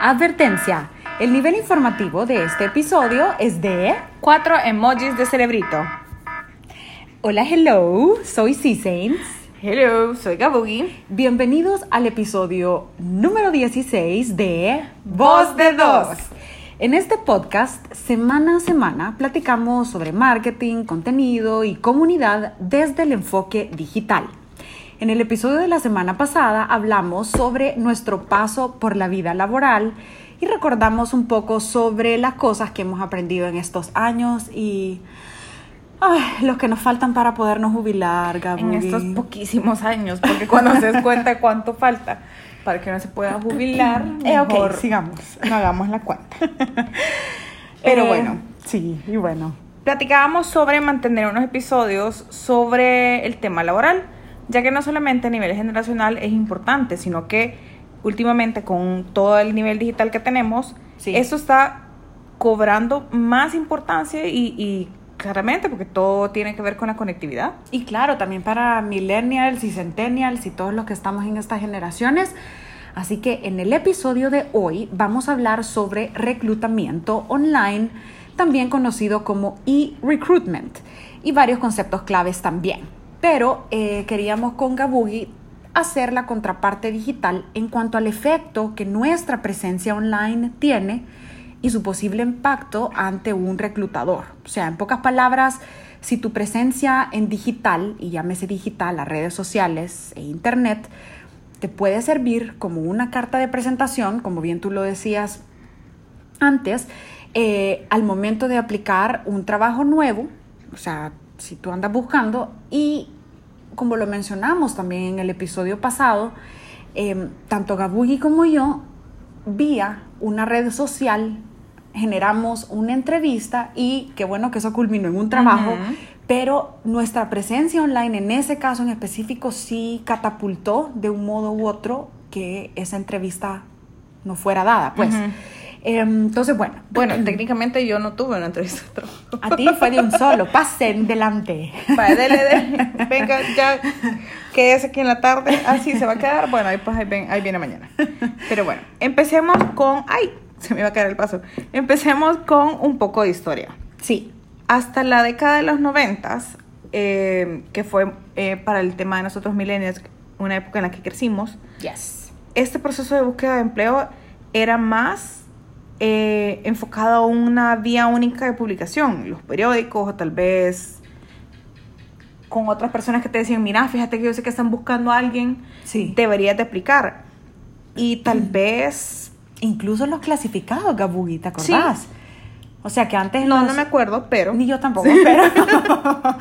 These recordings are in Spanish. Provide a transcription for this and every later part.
Advertencia. El nivel informativo de este episodio es de... Cuatro emojis de cerebrito. Hola, hello, soy C-Saints. Hello, soy Gabugi. Bienvenidos al episodio número 16 de Voz de Dos. En este podcast, semana a semana, platicamos sobre marketing, contenido y comunidad desde el enfoque digital. En el episodio de la semana pasada hablamos sobre nuestro paso por la vida laboral y recordamos un poco sobre las cosas que hemos aprendido en estos años y ay, los que nos faltan para podernos jubilar, Gaby. En estos poquísimos años, porque cuando se des cuenta cuánto falta para que no se pueda jubilar, Eh, mejor sigamos. no hagamos la cuenta. Pero Eh, bueno, Sí, y bueno. platicábamos sobre mantener unos episodios sobre el tema laboral, ya que no solamente a nivel generacional es importante, sino que últimamente con todo el nivel digital que tenemos, Sí. eso está cobrando más importancia y, y claramente porque todo tiene que ver con la conectividad. Y claro, también para millennials y centennials y todos los que estamos en estas generaciones. Así que en el episodio de hoy vamos a hablar sobre reclutamiento online, también conocido como e-recruitment, y varios conceptos claves también. Pero eh, queríamos con Gabugi hacer la contraparte digital en cuanto al efecto que nuestra presencia online tiene y su posible impacto ante un reclutador. O sea, en pocas palabras, si tu presencia en digital, y llámese digital, las redes sociales e internet, te puede servir como una carta de presentación, como bien tú lo decías antes, eh, al momento de aplicar un trabajo nuevo, o sea, si tú andas buscando, y como lo mencionamos también en el episodio pasado, eh, tanto Gabugi como yo, vía una red social, generamos una entrevista y qué bueno que eso culminó en un trabajo, pero nuestra presencia online en ese caso en específico sí catapultó de un modo u otro que esa entrevista no fuera dada, pues. Entonces, bueno, Bueno, técnicamente yo no tuve una entrevista de trabajo. a ti fue de un solo, pasen delante. Vaya, dele, dele. Venga, ya quédese aquí en la tarde. Así se va a quedar. Bueno, ahí, pues, ahí, ven- ahí viene mañana. Pero bueno, empecemos con. ¡Ay! Se me iba a caer el paso. Empecemos con un poco de historia. Sí, Hasta la década de los noventas, eh, que fue eh, para el tema de nosotros millennials, una época en la que crecimos, yes. este proceso de búsqueda de empleo era más eh, enfocado a una vía única de publicación, los periódicos o tal vez con otras personas que te decían, mira, fíjate que yo sé que están buscando a alguien, Sí. deberías de aplicar. Y tal vez, Incluso los clasificados, Gabugi, ¿te acordás? O sea que antes no, los- no me acuerdo, pero... Ni yo tampoco, pero...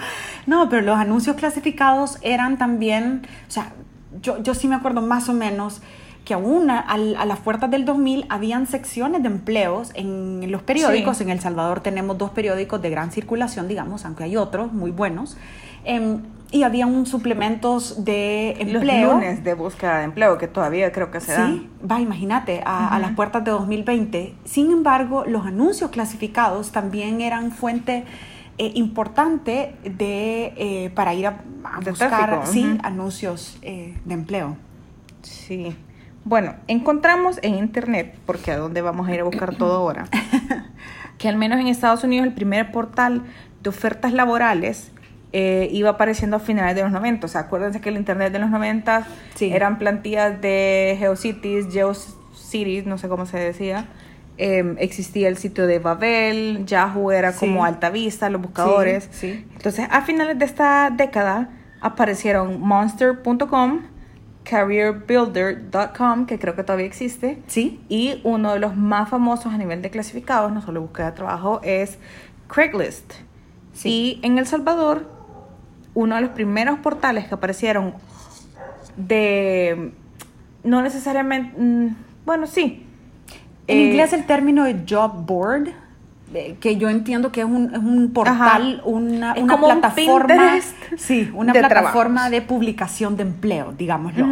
no, pero los anuncios clasificados eran también... O sea, yo, yo sí me acuerdo más o menos que aún a, a las puertas del 2000 habían secciones de empleos en los periódicos. Sí. En El Salvador tenemos dos periódicos de gran circulación, digamos, aunque hay otros muy buenos. Em, y había un suplementos de Los empleo. lunes de búsqueda de empleo, que todavía creo que se dan. Sí, va, imagínate, a, a las puertas de 2020. Sin embargo, los anuncios clasificados también eran fuente eh, importante de, eh, para ir a, buscar sí, anuncios eh, de empleo. Sí. Bueno, encontramos en internet, porque a dónde vamos a ir a buscar todo ahora, que al menos en Estados Unidos el primer portal de ofertas laborales eh, iba apareciendo a finales de los 90. O sea, acuérdense que el internet de los 90 Sí. eran plantillas de GeoCities, GeoCities, no sé cómo se decía. Eh, existía el sitio de Babel, Yahoo era Sí. como Alta Vista, los buscadores. Sí. Entonces, a finales de esta década aparecieron monster.com, careerbuilder.com, que creo que todavía existe, Sí, y uno de los más famosos a nivel de clasificados, no solo búsqueda de trabajo, es Craigslist. Sí. Y en El Salvador, uno de los primeros portales que aparecieron de, no necesariamente, mm, bueno, sí. en Eh, inglés el término de job board, eh, que yo entiendo que es un, es un portal, Ajá. una, Es una un plataforma, Pinterest sí, una de plataforma trabajos. de publicación de empleo, digámoslo.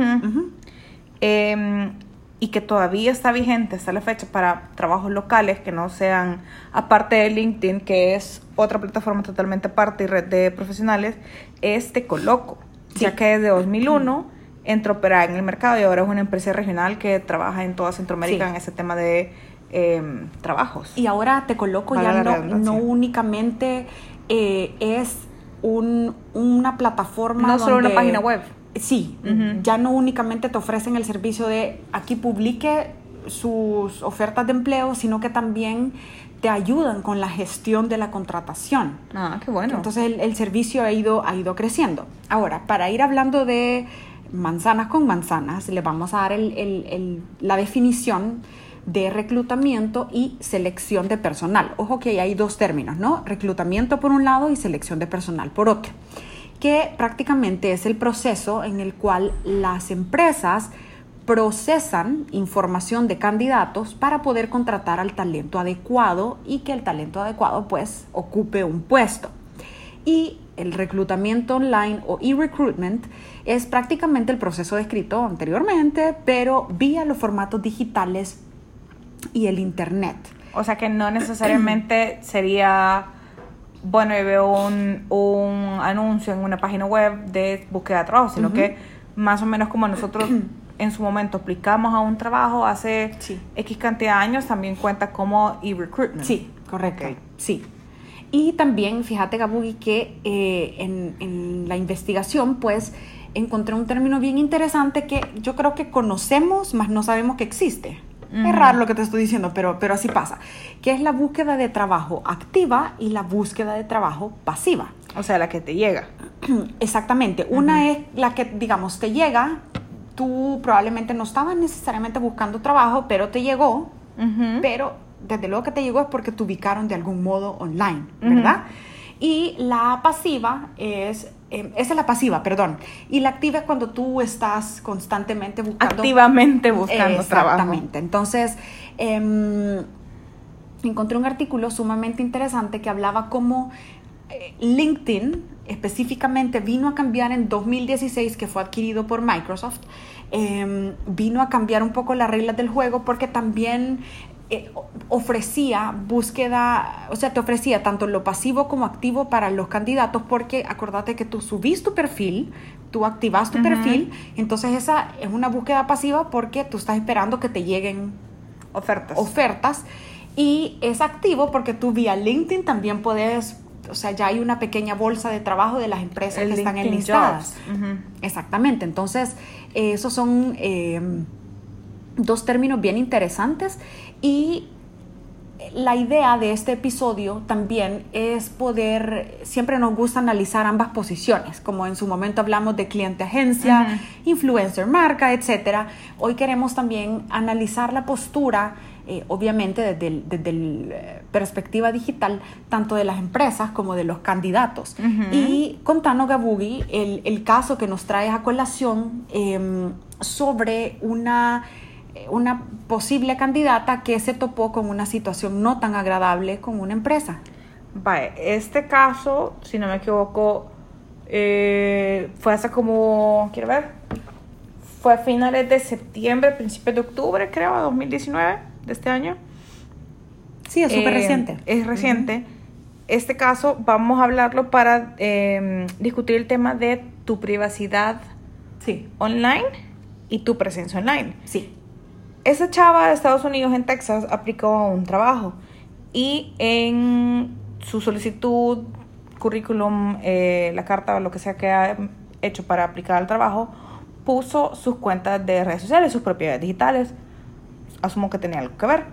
Eh, y que todavía está vigente hasta la fecha para trabajos locales que no sean, aparte de LinkedIn, que es otra plataforma totalmente aparte y red de profesionales, es Te Coloco, Sí. ya que desde 2001 entró a operar en el mercado y ahora es una empresa regional que trabaja en toda Centroamérica Sí. en ese tema de em, trabajos. Y ahora te coloco ya no, no únicamente eh, es un- una plataforma. No solo una página web. Sí, ya no únicamente te ofrecen el servicio de aquí publique sus ofertas de empleo, sino que también te ayudan con la gestión de la contratación. Ah, qué bueno. Entonces el, el servicio ha ido, ha ido creciendo. Ahora, para ir hablando de manzanas con manzanas, le vamos a dar el- el- la definición de reclutamiento y selección de personal. Ojo que hay dos términos, ¿no? Reclutamiento por un lado y selección de personal por otro, que prácticamente es el proceso en el cual las empresas procesan información de candidatos para poder contratar al talento adecuado y que el talento adecuado pues ocupe un puesto. Y el reclutamiento online o e-recruitment es prácticamente el proceso descrito anteriormente, pero vía los formatos digitales y el internet. O sea que no necesariamente sería, bueno, yo veo un, un anuncio en una página web de búsqueda de trabajo, sino que más o menos como nosotros en su momento aplicamos a un trabajo hace Sí. X cantidad de años, también cuenta como e-recruitment. Sí, correcto. Sí. Y también, fíjate, Gabugi, que eh, en, en la investigación, pues, encontré un término bien interesante que yo creo que conocemos, mas no sabemos que existe. Es raro lo que te estoy diciendo, pero, pero así pasa. Que es la búsqueda de trabajo activa y la búsqueda de trabajo pasiva. O sea, la que te llega. Exactamente. Una es la que, digamos, te llega, tú probablemente no estabas necesariamente buscando trabajo, pero te llegó, pero desde luego que te llegó es porque te ubicaron de algún modo online. ¿verdad? Y la pasiva es, eh, esa es la pasiva, perdón. Y la activa es cuando tú estás constantemente buscando. Activamente buscando trabajo. Exactamente. Entonces, em, encontré un artículo sumamente interesante que hablaba cómo eh, LinkedIn específicamente vino a cambiar en 2016, que fue adquirido por Microsoft, em, vino a cambiar un poco las reglas del juego porque también eh, ofrecía búsqueda, o sea, te ofrecía tanto lo pasivo como activo para los candidatos porque acordate que tú subís tu perfil, tú activas tu perfil, entonces esa es una búsqueda pasiva porque tú estás esperando que te lleguen Ofertas. ofertas. Y es activo porque tú vía LinkedIn también puedes, o sea, ya hay una pequeña bolsa de trabajo de las empresas El que están enlistadas. Exactamente, entonces eh, esos son eh, dos términos bien interesantes y la idea de este episodio también es poder, siempre nos gusta analizar ambas posiciones, como en su momento hablamos de cliente agencia, influencer marca, etcétera. Hoy queremos también analizar la postura, eh, obviamente desde el, eh, perspectiva digital, tanto de las empresas como de los candidatos. Ujú. Y contanos, Gabugi, el, el caso que nos traes a colación em, sobre una una posible candidata que se topó con una situación no tan agradable con una empresa. Vale, este caso, si no me equivoco, eh, fue hace como, quiero ver, fue a finales de septiembre, principios de octubre, creo, de 2019, de este año. Sí, es súper Eh, reciente. Es reciente. Este caso vamos a hablarlo para eh, discutir el tema de tu privacidad Sí, online y tu presencia online. sí. Esa chava de Estados Unidos en Texas aplicó a un trabajo y en su solicitud, currículum, eh, la carta o lo que sea que ha hecho para aplicar al trabajo, puso sus cuentas de redes sociales, sus propiedades digitales. Asumo que tenía algo que ver.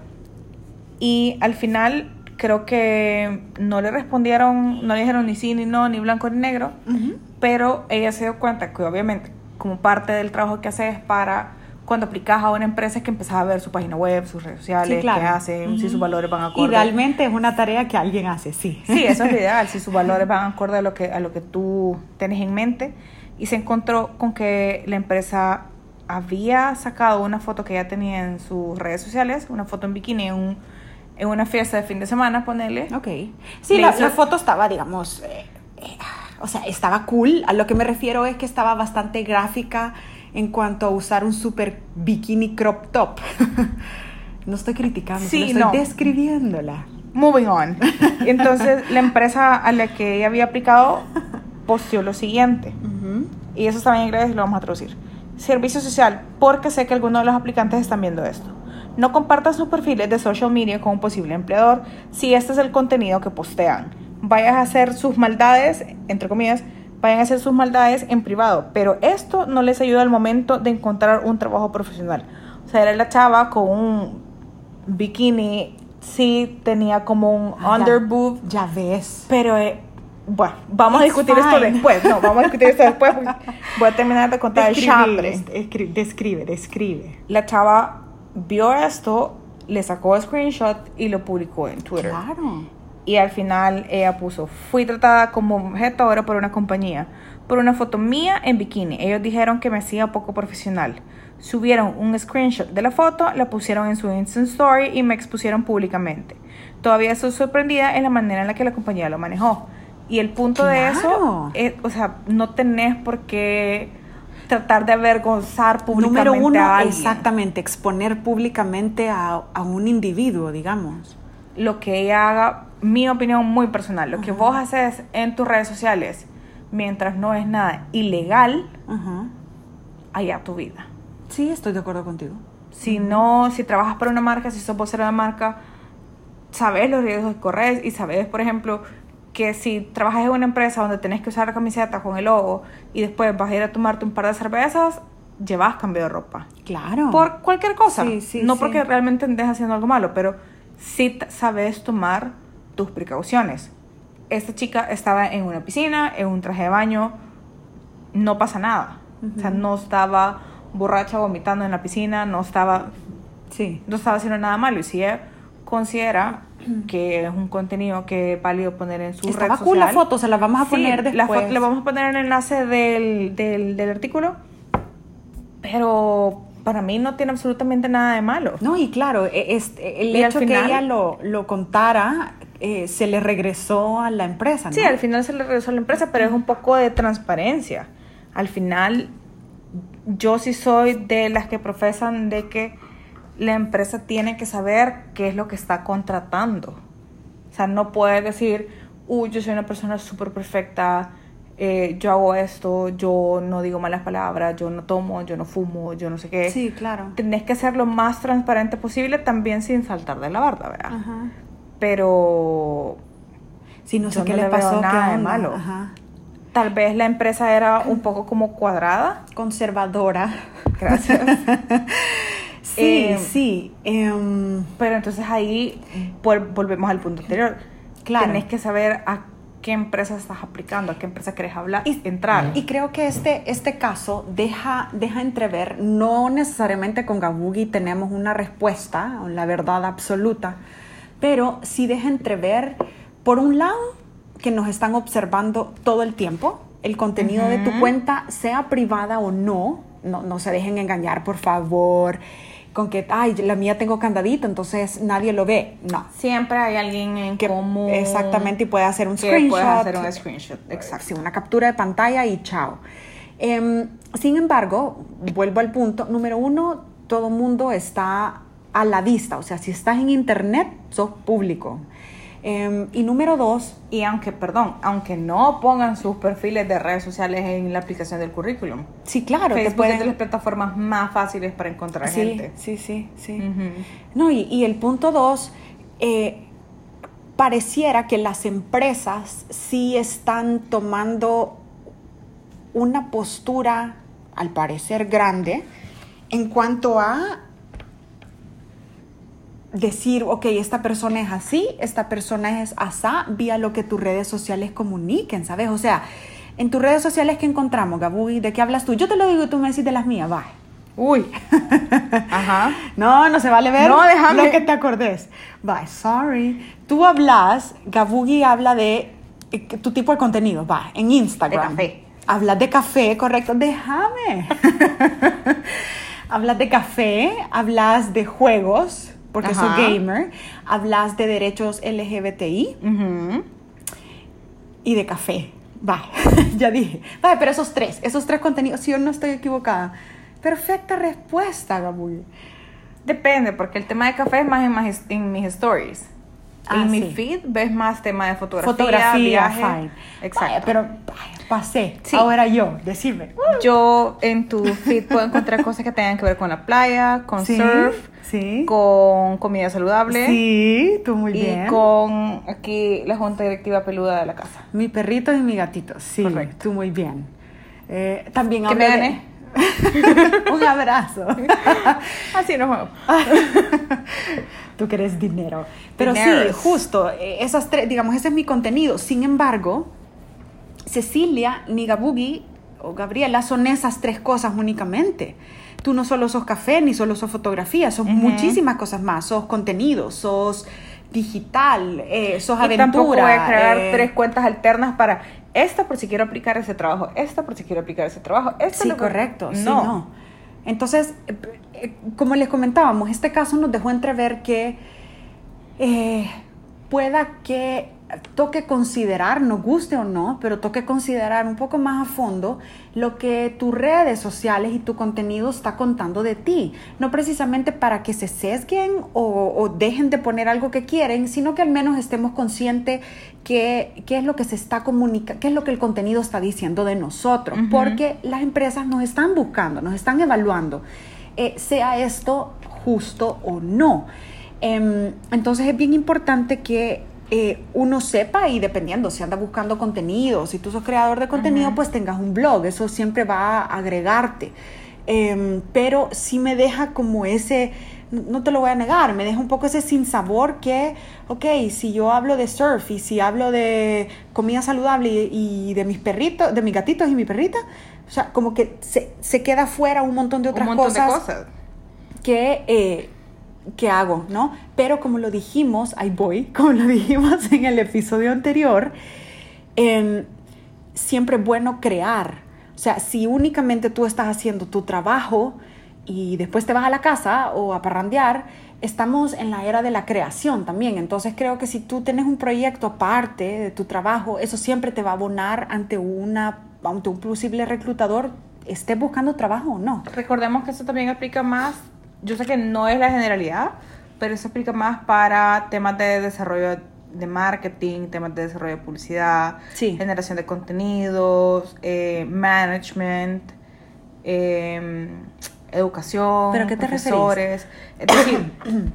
Y al final creo que no le respondieron, no le dijeron ni sí, ni no, ni blanco, ni negro. Ujú. Pero ella se dio cuenta que obviamente como parte del trabajo que haces para cuando aplicas a una empresa es que empezás a ver su página web, sus redes sociales, Sí, claro. qué hacen, si Ujú. sus valores van acorde. Idealmente es una tarea que alguien hace, sí. Sí, eso es lo ideal, si sus valores van acorde a lo que, a lo que tú tienes en mente. Y se encontró con que la empresa había sacado una foto que ya tenía en sus redes sociales, una foto en bikini en, un- en una fiesta de fin de semana, ponele. Ok. Sí, la, hizo- la foto estaba, digamos, eh, eh, o sea, estaba cool. A lo que me refiero es que estaba bastante gráfica en cuanto a usar un super bikini crop top. no estoy criticando, Sí, solo estoy no. describiéndola. Moving on. Entonces, la empresa a la que ella había aplicado posteó lo siguiente. Ujú. Y eso está en inglés lo vamos a traducir. Servicio social, porque sé que algunos de los aplicantes están viendo esto. No compartan sus perfiles de social media con un posible empleador si este es el contenido que postean. Vayan a hacer sus maldades, entre comillas, vayan a hacer sus maldades en privado, pero esto no les ayuda al momento de encontrar un trabajo profesional. O sea, era la chava con un bikini, sí tenía como un Ah, ya- underboob, Ya ves. pero eh, bueno, vamos a discutir esto después. No, vamos a discutir esto después. porque Voy a terminar de contar el chambre. Describe, describe. La chava vio esto, le sacó screenshot y lo publicó en Twitter. Claro. Y al final ella puso, fui tratada como objeto ahora por una compañía, por una foto mía en bikini. Ellos dijeron que me hacía poco profesional. Subieron un screenshot de la foto, la pusieron en su Instant Story y me expusieron públicamente. Todavía estoy sorprendida en la manera en la que la compañía lo manejó. Y el punto de eso, Claro. es, o sea, no tenés por qué tratar de avergonzar públicamente Número uno, a alguien. exactamente, exponer públicamente a, a un individuo, digamos. lo que ella haga, mi opinión muy personal, lo que vos haces en tus redes sociales, mientras no es nada ilegal, allá tu vida. Sí, estoy de acuerdo contigo. Si no, si trabajas para una marca, si sos vocero de marca, sabes los riesgos que corres y sabes, por ejemplo, que si trabajas en una empresa donde tenés que usar la camiseta con el logo y después vas a ir a tomarte un par de cervezas, llevas cambio de ropa. Claro. Por cualquier cosa. Sí, sí, no sí. porque realmente estés haciendo algo malo, pero t- sabes tomar tus precauciones. Esta chica estaba en una piscina, en un traje de baño, no pasa nada. O sea, no estaba borracha vomitando en la piscina, no estaba, Sí. no estaba haciendo nada malo. Y si ella considera que es un contenido que es válido poner en su Estaba red cool la foto, se la vamos a Sí, poner la después. foto- le vamos a poner el enlace del, del, del artículo, pero para mí no tiene absolutamente nada de malo. No, y claro, e- este, el Y al hecho final- que ella lo, lo contara eh, se le regresó a la empresa, ¿no? Sí, al final se le regresó a la empresa, pero es un poco de transparencia. Al final, yo sí soy de las que profesan de que la empresa tiene que saber qué es lo que está contratando. O sea, no puede decir, uy, yo soy una persona súper perfecta, eh, yo hago esto, yo no digo malas palabras, yo no tomo, yo no fumo, yo no sé qué. Sí, claro. Tenés que ser lo más transparente posible, también sin saltar de la barda, ¿verdad? Ajá. Pero Sí, no sé qué no le pasó, nada qué de malo. Ajá. Tal vez la empresa era un poco como cuadrada. Conservadora. Gracias. Sí, Eh, sí. em, Pero entonces ahí vol- volvemos al punto anterior. Claro. Tenés que saber a qué empresa estás aplicando, a qué empresa querés hablar, Y- entrar. Y creo que este, este caso deja, deja entrever, no necesariamente con Gabugi tenemos una respuesta, la verdad absoluta, pero sí deja entrever, por un lado, que nos están observando todo el tiempo, el contenido de tu cuenta, sea privada o no, no, no se dejen engañar, por favor, con que, ay, la mía tengo candadito, entonces nadie lo ve. No. Siempre hay alguien en Que común. exactamente y puede hacer un que screenshot. puedes hacer un screenshot. Exacto. Sí, una captura de pantalla y chao. Em, sin embargo, vuelvo al punto, número uno, todo mundo está a la vista, o sea, si estás en internet, sos público. Em, y número dos, Y aunque, perdón, aunque no pongan sus perfiles de redes sociales en la aplicación del currículum. sí, claro, Facebook es de las pueden... plataformas más fáciles para encontrar Sí, gente. sí, sí, sí. No, y, y el punto dos, eh, pareciera que las empresas sí están tomando una postura, al parecer grande, en cuanto a decir, ok, esta persona es así, esta persona es asá, vía lo que tus redes sociales comuniquen, ¿sabes? O sea, en tus redes sociales que encontramos, Gabuy, ¿de qué hablas tú? Yo te lo digo y tú me decís de las mías, va. Uy. Ajá. No, no se vale ver No, déjame. lo que te acordes. Bye, sorry. Tú hablas, Gabugi habla de eh, tu tipo de contenido, va, en Instagram. De café. Hablas de café, correcto. Déjame. hablas de café, hablas de juegos, porque Ajá. soy gamer. Hablas de derechos LGBTI Ujú. y de café. Va, ya dije. Va, pero esos tres, esos tres contenidos, si yo no estoy equivocada. Perfecta respuesta, Gabugi. Depende, porque el tema de café es más en, más en mis stories. Ah, en mi sí. feed ves más tema de fotografía, Fotografía, viaje. fine. Exacto. Vaya, pero vaya, pasé. Sí. Ahora yo, decime. Yo en tu feed puedo encontrar cosas que tengan que ver con la playa, con Sí, surf, sí. con comida saludable Sí, tú muy y bien. con aquí la junta directiva peluda de la casa. Mi perrito y mi gatito, sí, Correcto. tú muy bien. Eh, también ¿Qué hablo me gané? Un abrazo. Así nos vemos. Tú quieres dinero. Pero sí, justo, eh, esas tres, digamos, ese es mi contenido. Sin embargo, Cecilia, ni Gabugi o Gabriela son esas tres cosas únicamente. Tú no solo sos café, ni solo sos fotografía, sos muchísimas cosas más. Sos contenido, sos digital, eh, sos Y aventura. tampoco voy a crear eh, tres cuentas alternas para esta por si quiero aplicar ese trabajo, esta por si quiero aplicar ese trabajo. Esta Sí, lo- correcto. sí, No. no. Entonces, eh, eh, como les comentábamos, este caso nos dejó entrever que pueda que toque considerar, nos guste o no, pero toque considerar un poco más a fondo lo que tus redes sociales y tu contenido está contando de ti. No precisamente para que se sesguen o, o dejen de poner algo que quieren, sino que al menos estemos conscientes que qué es lo que se está comunicando, qué es lo que el contenido está diciendo de nosotros, porque las empresas nos están buscando, nos están evaluando, eh, sea esto justo o no. Em, entonces es bien importante que eh, uno sepa y dependiendo si anda buscando contenido, si tú sos creador de contenido, pues tengas un blog, eso siempre va a agregarte. Em, pero sí me deja como ese, no te lo voy a negar, me deja un poco ese sinsabor que, ok, si yo hablo de surf y si hablo de comida saludable y, y de mis perritos, de mis gatitos y mi perrita, o sea, como que se, se queda fuera un montón de Un otras montón cosas de cosas. que, eh, que hago, ¿no? Pero como lo dijimos, ahí voy, como lo dijimos en el episodio anterior, em, siempre es bueno crear. O sea, si únicamente tú estás haciendo tu trabajo y después te vas a la casa o a parrandear, estamos en la era de la creación también. Entonces creo que si tú tienes un proyecto aparte de tu trabajo, eso siempre te va a abonar ante, una, ante un posible reclutador, estés buscando trabajo o no. Recordemos que eso también aplica más, yo sé que no es la generalidad, pero eso aplica más para temas de desarrollo de marketing, temas de desarrollo de publicidad, Sí. generación de contenidos, eh, management, eh, educación, ¿Pero qué te profesores. Es decir,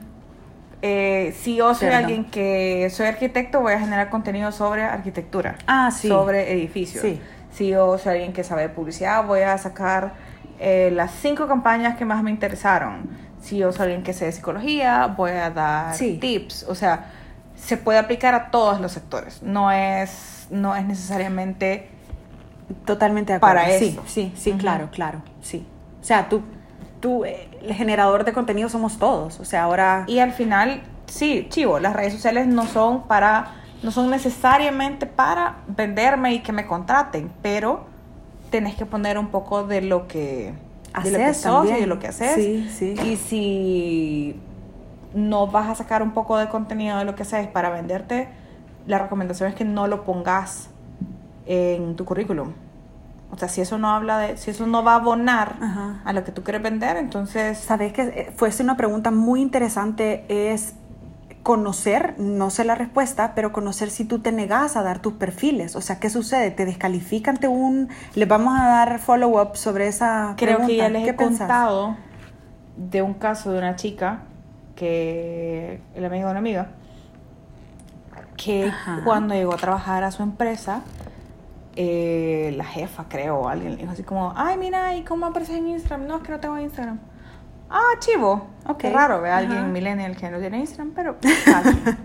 eh, si yo soy Perdón. alguien que soy arquitecto, voy a generar contenido sobre arquitectura, Ah, sí. sobre edificios. Sí. Si yo soy alguien que sabe de publicidad, voy a sacar eh, las cinco campañas que más me interesaron. Si yo soy alguien que sé de psicología, voy a dar Sí. tips. O sea, se puede aplicar a todos los sectores. No es, no es necesariamente Totalmente de acuerdo. Para sí, eso. sí, sí, Ujú. claro, claro, sí. O sea, tú, tú, eh, el generador de contenido somos todos. O sea, ahora... Y al final, sí, chivo, las redes sociales no son para, no son necesariamente para venderme y que me contraten, pero tenés que poner un poco de lo que, de lo que Haces sos y de lo que haces. Sí, sí. Y si no vas a sacar un poco de contenido de lo que haces para venderte, la recomendación es que no lo pongas en tu currículum. O sea, si eso no habla de, si eso no va a abonar Ajá. a lo que tú quieres vender, entonces Sabes que eh, fuese una pregunta muy interesante es conocer, no sé la respuesta, pero conocer si tú te negas a dar tus perfiles. O sea, ¿qué sucede? ¿Te descalifican? ¿Te un... Les vamos a dar follow-up sobre esa Creo que ya les ¿Qué he pensás? contado de un caso de una chica que el amigo de una amiga que Ajá. cuando llegó a trabajar a su empresa eh, la jefa creo o alguien le dijo así como ay mira y cómo apareces en Instagram no es que no tengo Instagram ah chivo. Ok. qué raro ve a alguien millennial que no tiene Instagram pero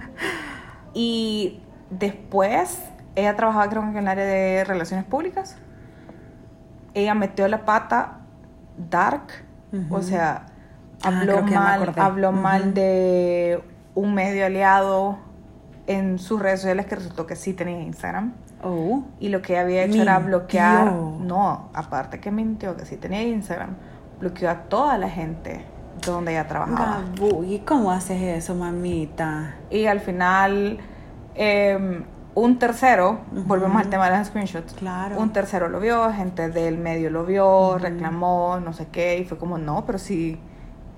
y después ella trabajaba creo que en el área de relaciones públicas. Ella metió la pata dark, o sea, Ah, habló mal, habló mal de un medio aliado en sus redes sociales que resultó que sí tenía Instagram. Oh. Y lo que había hecho era bloquear, no, aparte que mintió que sí tenía Instagram, bloqueó a toda la gente donde ella trabajaba. Gabu, ¿y cómo haces eso, mamita? Y al final, eh, un tercero, volvemos al tema de las screenshots. Claro. Un tercero lo vio, gente del medio lo vio, reclamó, no sé qué, y fue como, no, pero si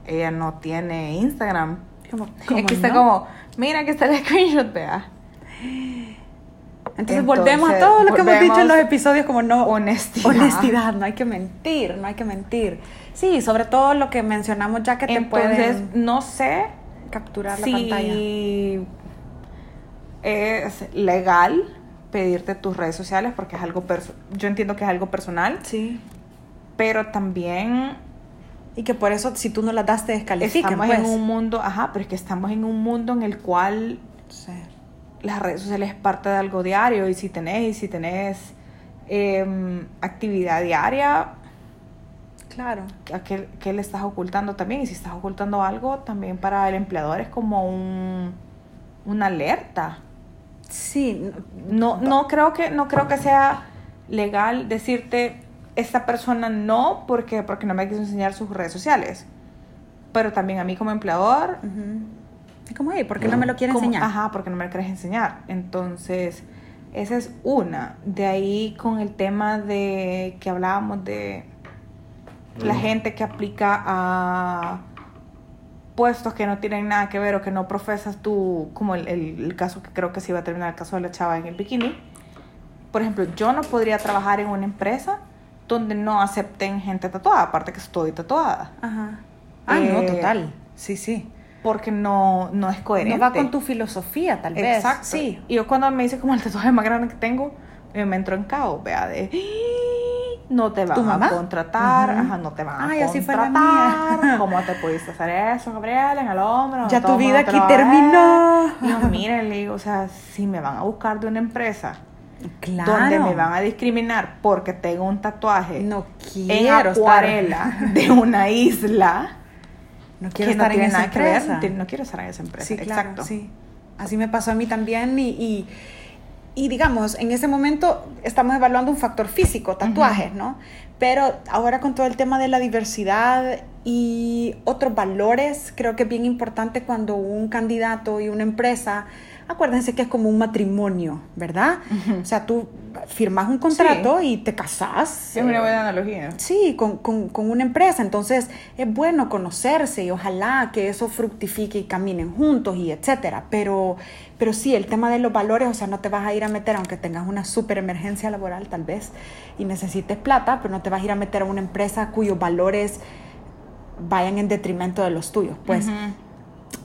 ella no tiene Instagram. como, aquí está como, mira que está el screenshot, vea. Entonces, volvemos a todo lo que hemos dicho en los episodios como no honestidad. honestidad, no hay que mentir, no hay que mentir. Sí, sobre todo lo que mencionamos ya que te Entonces, no sé capturar la pantalla. Es legal pedirte tus redes sociales porque es algo yo entiendo que es algo personal. Sí. Pero también y que por eso si tú no las das te descalifican. Estamos en pues. un mundo, ajá, pero es que estamos en un mundo en el cual las redes sociales es parte de algo diario y si tenés, y si tenés em, actividad diaria, claro. ¿a qué, le estás ocultando también? Y si estás ocultando algo, también para el empleador es como un, una alerta. Sí. No, no, creo que, no creo que sea legal decirte esta persona no porque, porque no me quiso enseñar sus redes sociales. Pero también a mí como empleador... Es como, hey, ¿por qué no me lo quieres enseñar? Ajá, porque no me lo quieres enseñar. Entonces, esa es una. De ahí con el tema de que hablábamos de la gente que aplica a puestos que no tienen nada que ver o que no profesas tú, como el, el, caso que creo que se iba a terminar, el caso de la chava en el bikini. Por ejemplo, yo no podría trabajar en una empresa donde no acepten gente tatuada, aparte que estoy tatuada. Ajá. Ah, no, eh, total. Sí, sí. Porque no, no es coherente. No va con tu filosofía, tal vez. Exacto. Sí. Y yo cuando me dice como el tatuaje más grande que tengo, me entro en caos, vea, de no te van a contratar, ajá, no te van a Ay, contratar. La mía. ¿Cómo te pudiste hacer eso, Gabriel, en el hombro? Ya tu vida aquí terminó. Y yo, miren, le digo, o sea, si me van a buscar de una empresa donde me van a discriminar porque tengo un tatuaje no en acuarela de una isla. No quiero estar en esa empresa. no quiero estar en esa empresa. Sí, Exacto. Sí. Así me pasó a mí también y, y, digamos, en ese momento estamos evaluando un factor físico, tatuajes, ¿no? Pero ahora con todo el tema de la diversidad y otros valores, creo que es bien importante cuando un candidato y una empresa acuérdense que es como un matrimonio, ¿verdad? O sea, tú firmas un contrato y te casas. Es una buena analogía. Sí, con, una empresa. Entonces, es bueno conocerse y ojalá que eso fructifique y caminen juntos y etcétera. Pero, pero sí, el tema de los valores, o sea, no te vas a ir a meter, aunque tengas una super emergencia laboral tal vez y necesites plata, pero no te vas a ir a meter a una empresa cuyos valores vayan en detrimento de los tuyos, pues.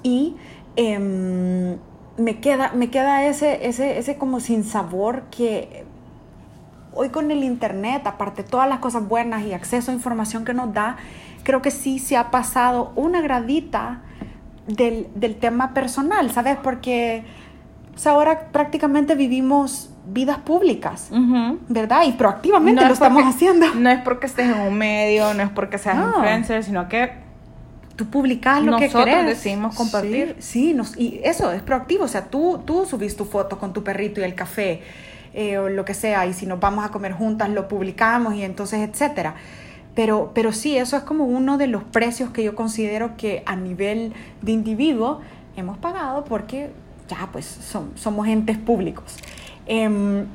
Y em, me queda, me queda ese, ese, ese como sin sabor que hoy con el internet, aparte todas las cosas buenas y acceso a información que nos da, creo que sí se ha pasado una gradita del, tema personal, ¿sabes? Porque ahora prácticamente vivimos vidas públicas, ¿verdad? Y proactivamente lo estamos haciendo. No es porque estés en un medio, no es porque seas influencer, sino que tú publicas lo que querés. decidimos compartir. Sí, nos, y eso es proactivo. O sea, tú, tú subís tu foto con tu perrito y el café eh, o lo que sea, y si nos vamos a comer juntas lo publicamos y entonces, etcétera. Pero, pero sí, eso es como uno de los precios que yo considero que a nivel de individuo hemos pagado porque ya pues somos entes públicos. Em,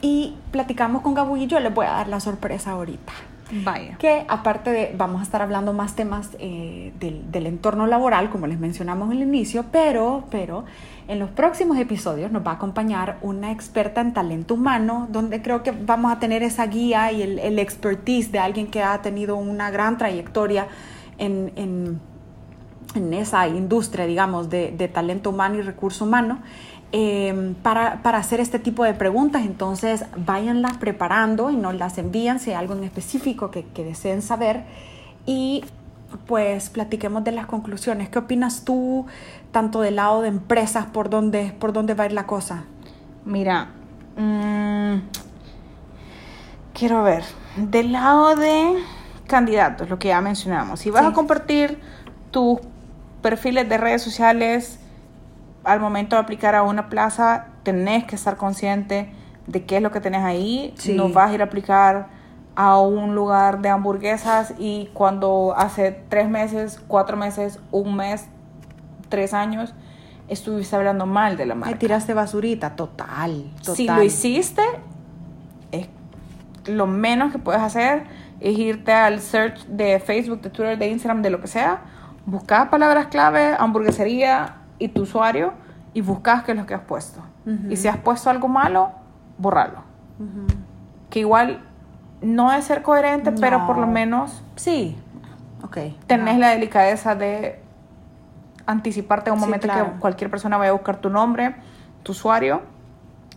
y platicamos con Gabu y yo les voy a dar la sorpresa ahorita. Vaya. Que aparte de, vamos a estar hablando más temas eh, del, entorno laboral, como les mencionamos en el inicio, pero, pero en los próximos episodios nos va a acompañar una experta en talento humano, donde creo que vamos a tener esa guía y el, expertise de alguien que ha tenido una gran trayectoria en, en, esa industria, digamos, de, de talento humano y recurso humano. Em, para, para, hacer este tipo de preguntas. Entonces, váyanlas preparando y nos las envían si hay algo en específico que, que, deseen saber. Y pues platiquemos de las conclusiones. ¿Qué opinas tú, tanto del lado de empresas, por dónde, por dónde va a ir la cosa? Mira, mmm, quiero ver, del lado de candidatos, lo que ya mencionamos, si vas a compartir tus perfiles de redes sociales, al momento de aplicar a una plaza, tenés que estar consciente de qué es lo que tenés ahí. No vas a ir a aplicar a un lugar de hamburguesas y cuando hace tres meses, cuatro meses, un mes, tres años, estuviste hablando mal de la marca. Tiraste basurita, total, total. Si lo hiciste, lo menos que puedes hacer es irte al search de Facebook, de Twitter, de Instagram, de lo que sea, buscas palabras clave, hamburguesería y tu usuario y buscas qué es lo que has puesto. Y si has puesto algo malo, borralo. Que igual no es ser coherente, pero por lo menos sí. Ok. Tenés la delicadeza de anticiparte a un momento que cualquier persona vaya a buscar tu nombre, tu usuario.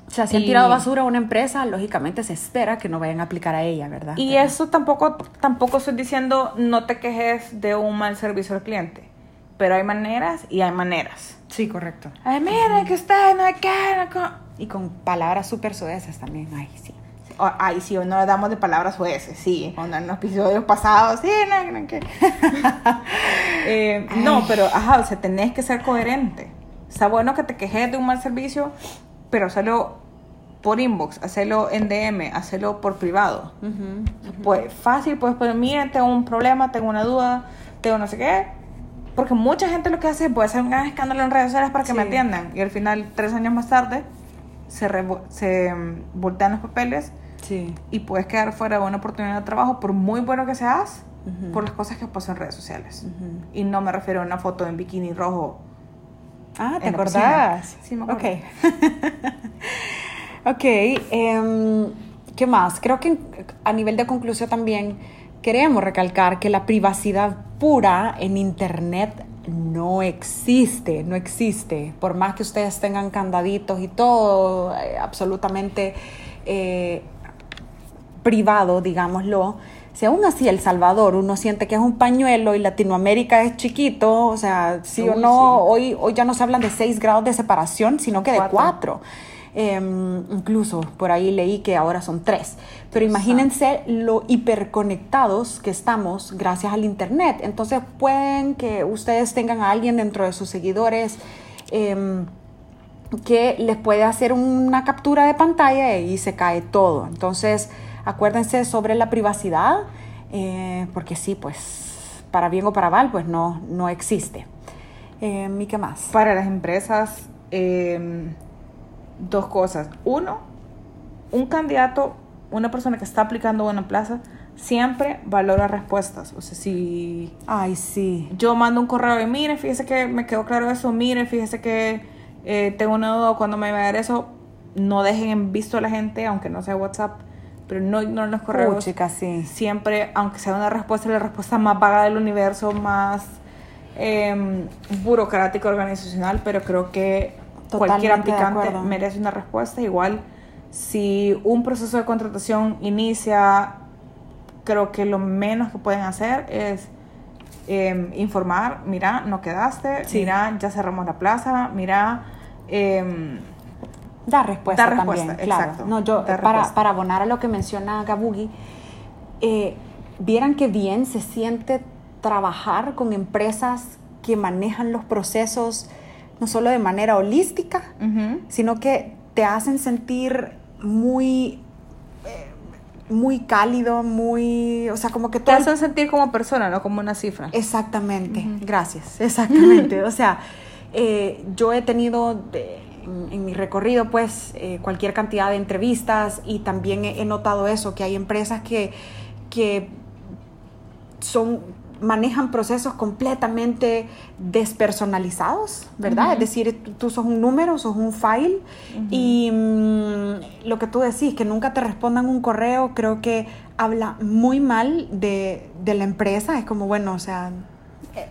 O sea, si han tirado basura a una empresa, lógicamente se espera que no vayan a aplicar a ella, ¿verdad? Y eso tampoco, tampoco estoy diciendo no te quejes de un mal servicio al cliente. Pero hay maneras y hay maneras. Sí, correcto. Ay, mire, que está en acá. Y con palabras súper sueces también. Ay, sí. ay, sí, hoy no le damos de palabras sueces, sí. Cuando en los episodios pasados, sí, no, no, que. Eh, no, pero, ajá, o sea, tenés que ser coherente. Está bueno que te quejes de un mal servicio, pero hacerlo por inbox, hacerlo en DM, hacerlo por privado. Pues fácil, puedes poner, mira, tengo un problema, tengo una duda, tengo no sé qué porque mucha gente lo que hace es puede hacer un gran escándalo en redes sociales para que me atiendan. Y al final, tres años más tarde, se, se mm, voltean los papeles sí. y puedes quedar fuera de una oportunidad de trabajo, por muy bueno que seas, por las cosas que pasan en redes sociales. Y no me refiero a una foto en bikini rojo. Ah, ¿te acordás? Sí, me acuerdo. Ok. ok. Em, ¿Qué más? Creo que a nivel de conclusión también queremos recalcar que la privacidad pura en internet no existe, no existe. Por más que ustedes tengan candaditos y todo, eh, absolutamente eh, privado, digámoslo. Si aún así El Salvador uno siente que es un pañuelo y Latinoamérica es chiquito, o sea, sí o no. Hoy, hoy ya no se hablan de seis grados de separación, sino que de cuatro. Em, incluso por ahí leí que ahora son tres. Pero imagínense lo hiperconectados que estamos gracias al Internet. Entonces pueden que ustedes tengan a alguien dentro de sus seguidores. Em, que les puede hacer una captura de pantalla y se cae todo. Entonces, acuérdense sobre la privacidad, eh, porque sí, pues para bien o para mal, pues no, no existe. Em, ¿Y qué más? Para las empresas, dos cosas. Uno, un candidato, una persona que está aplicando una plaza, siempre valora respuestas. O sea, si... Ay, sí. Yo mando un correo y mire, fíjese que me quedó claro eso, mire, fíjese que eh, tengo una duda cuando me va a dar eso, no dejen en visto a la gente, aunque no sea WhatsApp, pero no ignoren los correos. chicas, sí. Siempre, aunque sea una respuesta, la respuesta más vaga del universo, más eh, burocrática, organizacional, pero creo que cualquier aplicante merece una respuesta. Igual, si un proceso de contratación inicia, creo que lo menos que pueden hacer es em, informar, mira, no quedaste, mira, ya cerramos la plaza, mira... Eh, da respuesta, respuesta exacto. No, yo, para, para, abonar a lo que menciona Gabugi, eh, vieran que bien se siente trabajar con empresas que manejan los procesos no solo de manera holística, sino que te hacen sentir muy eh, muy cálido, muy, o sea, como que te hacen sentir como persona, no como una cifra. Exactamente, gracias, exactamente. o sea, eh, yo he tenido en, mi recorrido, pues, eh, cualquier cantidad de entrevistas y también he, he, notado eso, que hay empresas que, que son manejan procesos completamente despersonalizados, ¿verdad? Es decir, tú, sos un número, sos un file y mm, lo que tú decís, que nunca te respondan un correo, creo que habla muy mal de, la empresa, es como, bueno, o sea,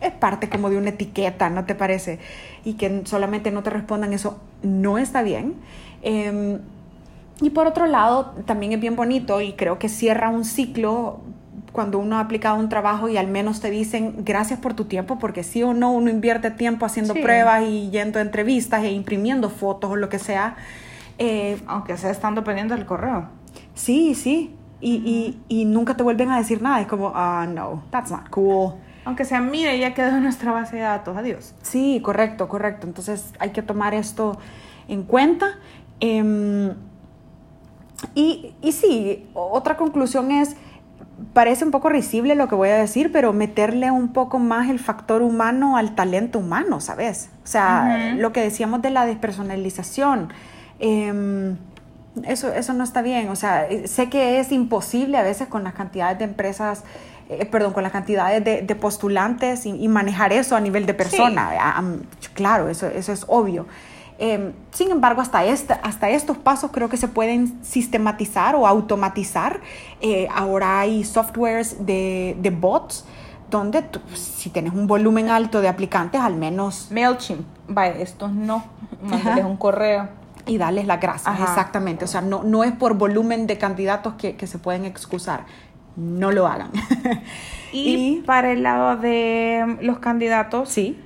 es parte como de una etiqueta, ¿no te parece? Y que solamente no te respondan eso no está bien. Em, y por otro lado, también es bien bonito y creo que cierra un ciclo cuando uno ha aplicado un trabajo y al menos te dicen gracias por tu tiempo, porque sí o no uno invierte tiempo haciendo pruebas y yendo a entrevistas e imprimiendo fotos o lo que sea. Eh, Aunque sea estando pendiente del correo. Sí, sí. Y, y, nunca te vuelven a decir nada. Es como, ah, no, that's not cool. Aunque sea, mire, ya quedó en nuestra base de datos, adiós. Sí, correcto, correcto. Entonces hay que tomar esto en cuenta. Em, y, y sí, otra conclusión es parece un poco risible lo que voy a decir, pero meterle un poco más el factor humano al talento humano, ¿sabes? O sea, lo que decíamos de la despersonalización. Em, eso, eso no está bien. O sea, sé que es imposible a veces con las cantidades de empresas eh, perdón, con las cantidades de, de postulantes y, manejar eso a nivel de persona. claro, eso, eso es obvio. Em, sin embargo, hasta, esta, hasta estos pasos creo que se pueden sistematizar o automatizar. Eh, ahora hay softwares de, de bots donde si tienes un volumen alto de aplicantes, al menos... MailChimp, vaya, estos no, mándales un correo. Y darles las gracias, exactamente. O sea, no, no es por volumen de candidatos que, que se pueden excusar. No lo hagan. y, para el lado de los candidatos, sí.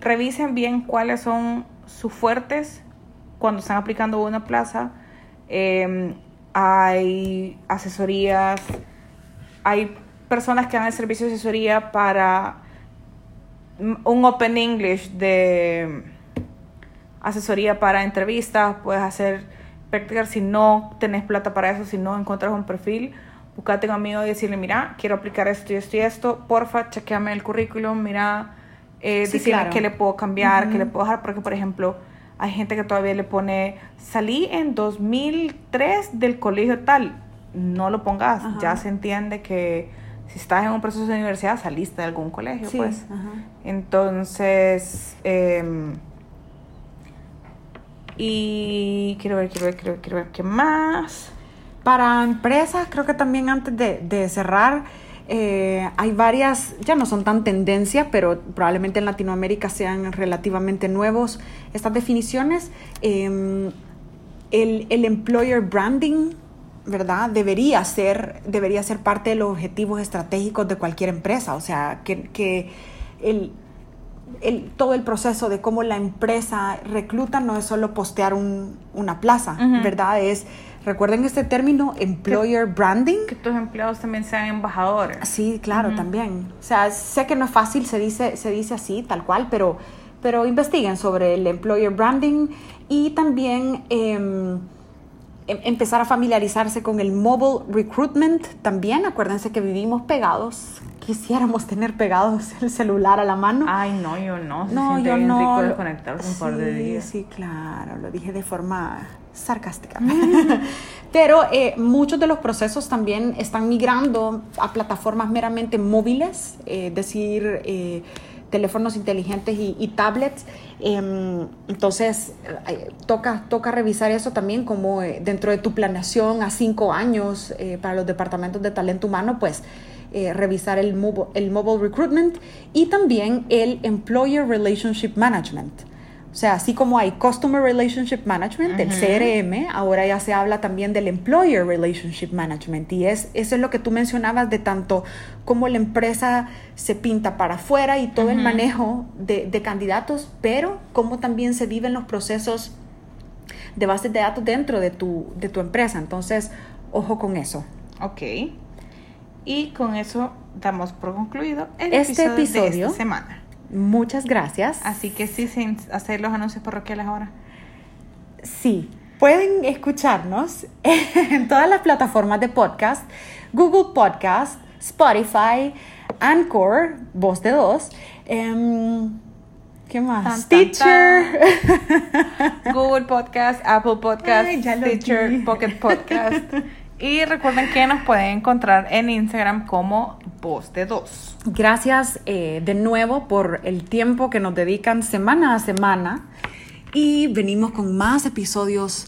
revisen bien cuáles son sus fuertes cuando están aplicando una plaza. Em, hay asesorías, hay personas que dan el servicio de asesoría para un Open English de asesoría para entrevistas, puedes hacer prácticas si no tenés plata para eso, si no encuentras un perfil, buscate un amigo y decirle, mira, quiero aplicar esto y esto y esto, porfa, chequeame el currículum, mira, eh, qué le puedo cambiar, qué le puedo dejar, porque por ejemplo, hay gente que todavía le pone, salí en 2003 del colegio tal, no lo pongas, ya se entiende que si estás en un proceso de universidad, saliste de algún colegio, pues. Entonces, em, y quiero ver, quiero ver, quiero ver, quiero ver qué más. Para empresas, creo que también antes de, cerrar, eh, hay varias, ya no son tan tendencia, pero probablemente en Latinoamérica sean relativamente nuevos estas definiciones. Em, el, el employer branding ¿verdad? Debería ser, debería ser parte de los objetivos estratégicos de cualquier empresa. O sea, que, el, todo el proceso de cómo la empresa recluta no es solo postear una plaza, ¿verdad? Es, recuerden este término, employer branding. Que tus empleados también sean embajadores. Sí, claro, también. O sea, sé que no es fácil, se dice, se dice así, tal cual, pero, pero investiguen sobre el employer branding y también... Em, empezar a familiarizarse con el mobile recruitment también. Acuérdense que vivimos pegados. Quisiéramos tener pegados el celular a la mano. Ay, no, yo no. no, yo no. Rico desconectarse un par de días. Sí, claro, lo dije de forma sarcástica. Pero eh, muchos de los procesos también están migrando a plataformas meramente móviles, es decir, eh, teléfonos inteligentes y, tablets. Em, entonces, eh, toca, toca revisar eso también como eh, dentro de tu planeación a cinco años eh, para los departamentos de talento humano, pues revisar el, el mobile recruitment y también el employer relationship management. O sea, así como hay Customer Relationship Management, el CRM, ahora ya se habla también del Employer Relationship Management. Y es, eso es lo que tú mencionabas de tanto cómo la empresa se pinta para afuera y todo el manejo de, candidatos, pero cómo también se viven los procesos de bases de datos dentro de tu, de tu empresa. Entonces, ojo con eso. Ok. Y con eso damos por concluido el este episodio, de esta semana. Muchas gracias. Así que sí, sin hacer los anuncios parroquiales ahora. Sí, pueden escucharnos en todas las plataformas de podcast, Google Podcast, Spotify, Anchor, Voz de Dos. Em, ¿Qué más? Stitcher. Google Podcast, Apple Podcast, Stitcher, Pocket Podcast. Y recuerden que nos pueden encontrar en Instagram como Voz de Dos. Gracias eh, de nuevo por el tiempo que nos dedican semana a semana. Y venimos con más episodios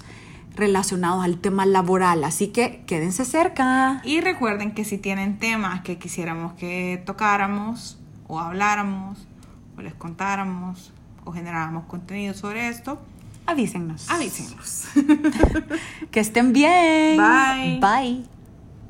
relacionados al tema laboral. Así que quédense cerca. Y recuerden que si tienen temas que quisiéramos que tocáramos o habláramos o les contáramos o generáramos contenido sobre esto, avísennos. Avísennos. que estén bien. Bye. Bye.